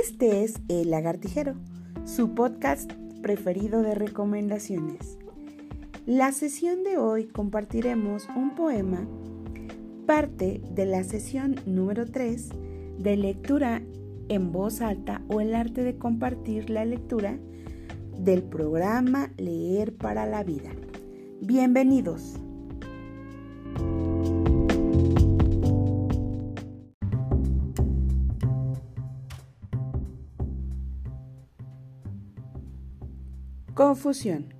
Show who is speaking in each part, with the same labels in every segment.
Speaker 1: Este es El Lagartijero, su podcast preferido de recomendaciones. La sesión de hoy compartiremos un poema, parte de la sesión número 3 de lectura en voz alta o el arte de compartir la lectura del programa Leer para la Vida. Bienvenidos. Confusión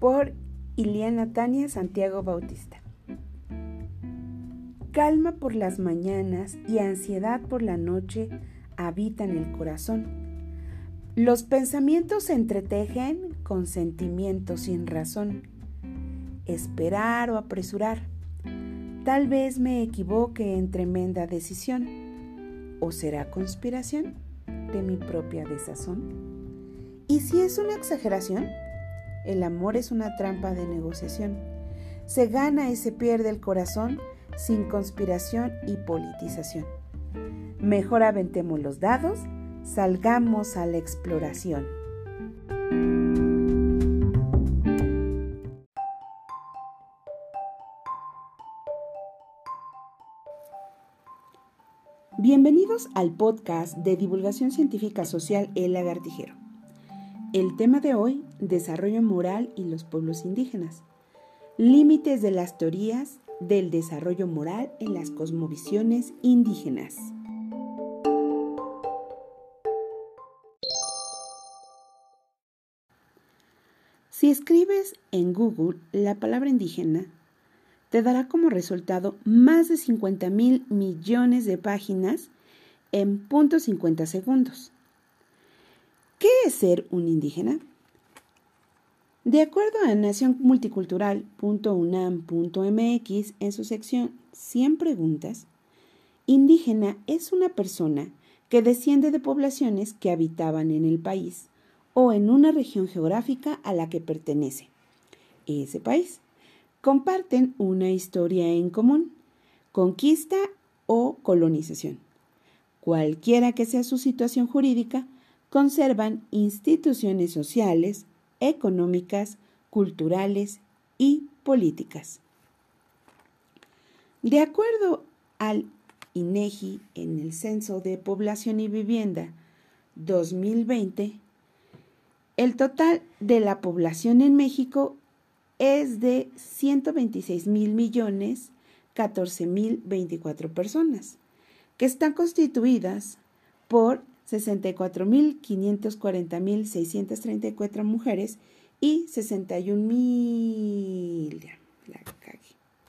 Speaker 1: por Iliana Tania Santiago Bautista. Calma por las mañanas y ansiedad por la noche habitan el corazón. Los pensamientos se entretejen con sentimientos sin razón. Esperar o apresurar. Tal vez me equivoque en tremenda decisión. ¿O será conspiración de mi propia desazón? ¿Y si es una exageración? El amor es una trampa de negociación. Se gana y se pierde el corazón sin conspiración y politización. Mejor aventemos los dados, salgamos a la exploración. Bienvenidos al podcast de divulgación científica social El Lagartijero. El tema de hoy, desarrollo moral y los pueblos indígenas. Límites de las teorías del desarrollo moral en las cosmovisiones indígenas. Si escribes en Google la palabra indígena, te dará como resultado más de 50 mil millones de páginas en .50 segundos. ¿Qué es ser un indígena? De acuerdo a nacionmulticultural.unam.mx, en su sección 100 preguntas, indígena es una persona que desciende de poblaciones que habitaban en el país o en una región geográfica a la que pertenece ese país. Comparten una historia en común, conquista o colonización. Cualquiera que sea su situación jurídica, conservan instituciones sociales, económicas, culturales y políticas. De acuerdo al INEGI en el Censo de Población y Vivienda 2020, el total de la población en México es de 126 mil millones 14 mil 24 personas, que están constituidas por 64.540.634 mujeres y 61.000, la cagué,